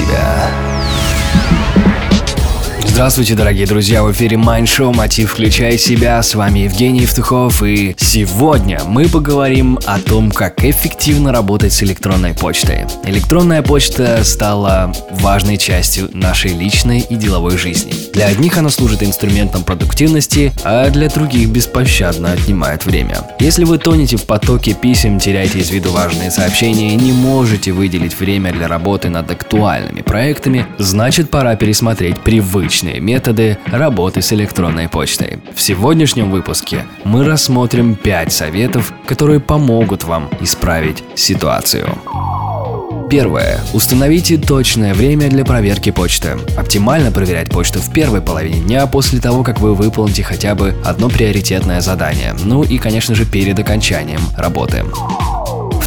себя. Здравствуйте, дорогие друзья, в эфире Mind Show «Мотив. Включай себя». С вами Евгений Евтухов, и сегодня мы поговорим о том, как эффективно работать с электронной почтой. Электронная почта стала важной частью нашей личной и деловой жизни. Для одних она служит инструментом продуктивности, а для других беспощадно отнимает время. Если вы тонете в потоке писем, теряете из виду важные сообщения и не можете выделить время для работы над актуальными проектами, значит пора пересмотреть привычные различные методы работы с электронной почтой. В сегодняшнем выпуске мы рассмотрим 5 советов, которые помогут вам исправить ситуацию. Первое. Установите точное время для проверки почты. Оптимально проверять почту в первой половине дня после того, как вы выполните хотя бы одно приоритетное задание. Ну и, конечно же, перед окончанием работы.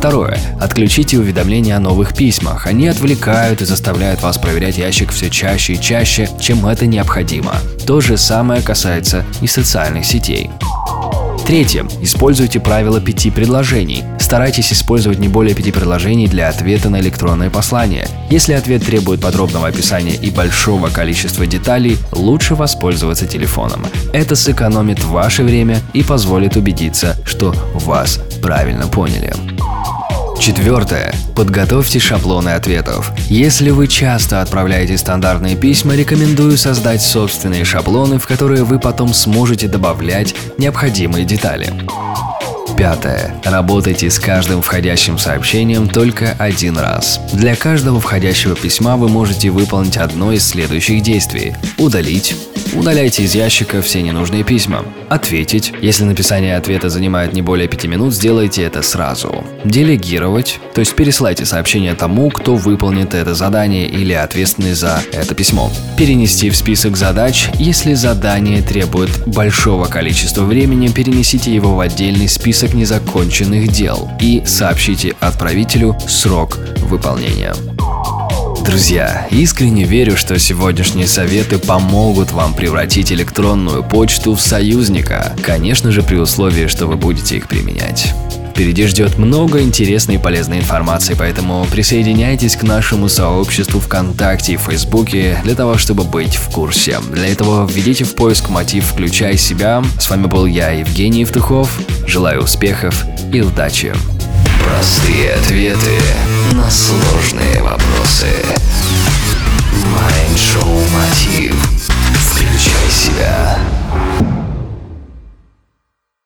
Второе. Отключите уведомления о новых письмах. Они отвлекают и заставляют вас проверять ящик все чаще и чаще, чем это необходимо. То же самое касается и социальных сетей. Третье. Используйте правило пяти предложений. Старайтесь использовать не более пяти предложений для ответа на электронное послание. Если ответ требует подробного описания и большого количества деталей, лучше воспользоваться телефоном. Это сэкономит ваше время и позволит убедиться, что вас правильно поняли. Четвертое. Подготовьте шаблоны ответов. Если вы часто отправляете стандартные письма, рекомендую создать собственные шаблоны, в которые вы потом сможете добавлять необходимые детали. Пятое. Работайте с каждым входящим сообщением только один раз. Для каждого входящего письма вы можете выполнить одно из следующих действий. Удалить, Удаляйте из ящика все ненужные письма. Ответить. Если написание ответа занимает не более 5 минут, сделайте это сразу. Делегировать, то есть переслайте сообщение тому, кто выполнит это задание или ответственный за это письмо. Перенести в список задач. Если задание требует большого количества времени, перенесите его в отдельный список незаконченных дел и сообщите отправителю срок выполнения. Друзья, искренне верю, что сегодняшние советы помогут вам превратить электронную почту в союзника. Конечно же, при условии, что вы будете их применять. Впереди ждет много интересной и полезной информации, поэтому присоединяйтесь к нашему сообществу ВКонтакте и Фейсбуке для того, чтобы быть в курсе. Для этого введите в поиск мотив «Включай себя». С вами был я, Евгений Евтухов. Желаю успехов и удачи! Простые ответы на сложные вопросы. Майншоу Мотив.